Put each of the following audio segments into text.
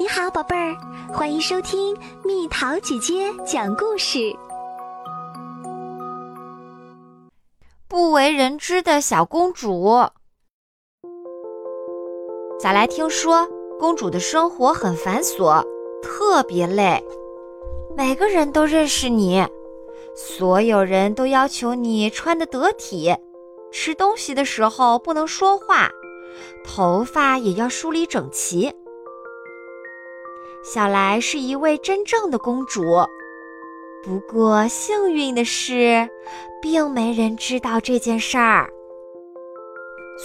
你好，宝贝儿，欢迎收听蜜桃姐姐讲故事。不为人知的小公主。小来听说，公主的生活很繁琐，特别累。每个人都认识你，所有人都要求你穿得得体，吃东西的时候不能说话，头发也要梳理整齐。小来是一位真正的公主，不过幸运的是，并没人知道这件事儿。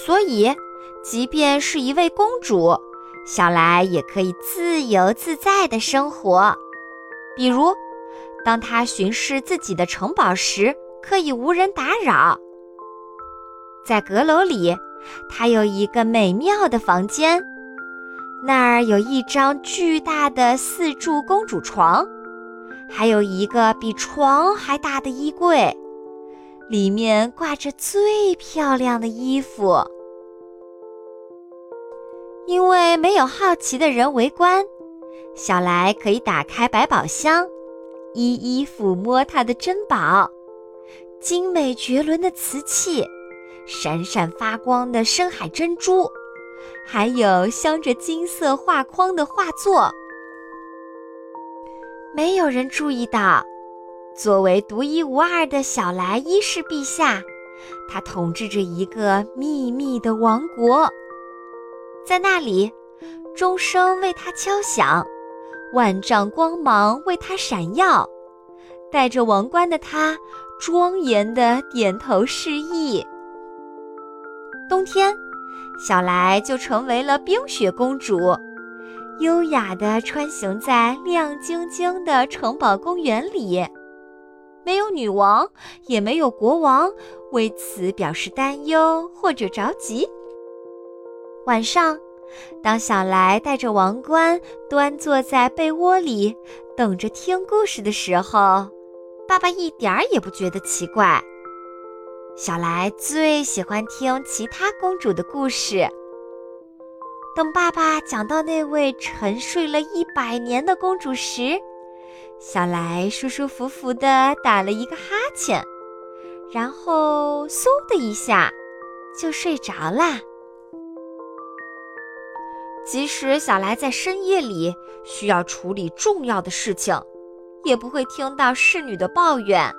所以，即便是一位公主，小来也可以自由自在的生活。比如，当她巡视自己的城堡时，可以无人打扰。在阁楼里，她有一个美妙的房间。那儿有一张巨大的四柱公主床，还有一个比床还大的衣柜，里面挂着最漂亮的衣服。因为没有好奇的人围观，小来可以打开百宝箱，一一抚摸它的珍宝：精美绝伦的瓷器，闪闪发光的深海珍珠。还有镶着金色画框的画作，没有人注意到，作为独一无二的小莱一世陛下，他统治着一个秘密的王国，在那里，钟声为他敲响，万丈光芒为他闪耀，戴着王冠的他庄严地点头示意。冬天。小来就成为了冰雪公主，优雅地穿行在亮晶晶的城堡公园里，没有女王，也没有国王为此表示担忧或者着急。晚上，当小来戴着王冠端坐在被窝里等着听故事的时候，爸爸一点儿也不觉得奇怪。小来最喜欢听其他公主的故事。等爸爸讲到那位沉睡了一百年的公主时，小来舒舒服服地打了一个哈欠，然后嗖的一下就睡着啦。即使小来在深夜里需要处理重要的事情，也不会听到侍女的抱怨。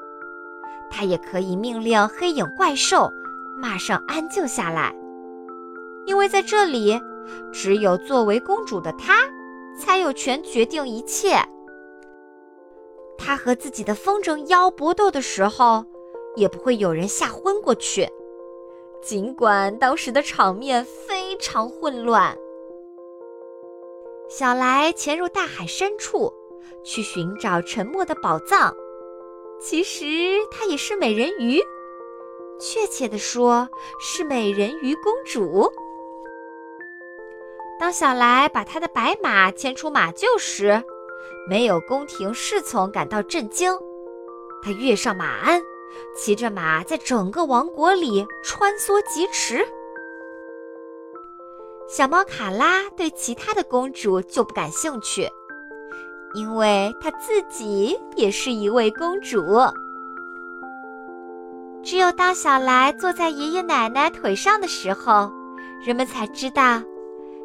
他也可以命令黑影怪兽马上安静下来，因为在这里，只有作为公主的她才有权决定一切。她和自己的风筝妖搏斗的时候，也不会有人吓昏过去，尽管当时的场面非常混乱。小来潜入大海深处，去寻找沉没的宝藏。其实她也是美人鱼，确切的说是美人鱼公主。当小来把他的白马牵出马厩时，没有宫廷侍从感到震惊。他跃上马鞍，骑着马在整个王国里穿梭疾驰。小猫卡拉对其他的公主就不感兴趣。因为她自己也是一位公主。只有当小来坐在爷爷奶奶腿上的时候，人们才知道，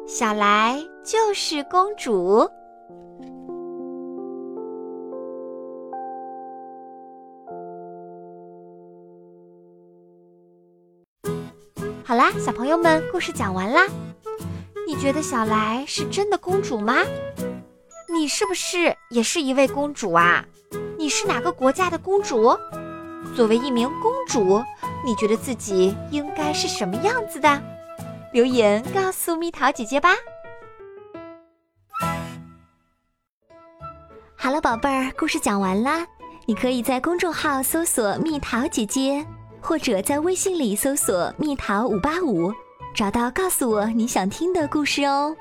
小来就是公主。好啦，小朋友们，故事讲完啦。你觉得小来是真的公主吗？你是不是也是一位公主啊？你是哪个国家的公主？作为一名公主，你觉得自己应该是什么样子的？留言告诉蜜桃姐姐吧。好了，宝贝儿，故事讲完啦。你可以在公众号搜索“蜜桃姐姐”，或者在微信里搜索“蜜桃五八五”，找到告诉我你想听的故事哦。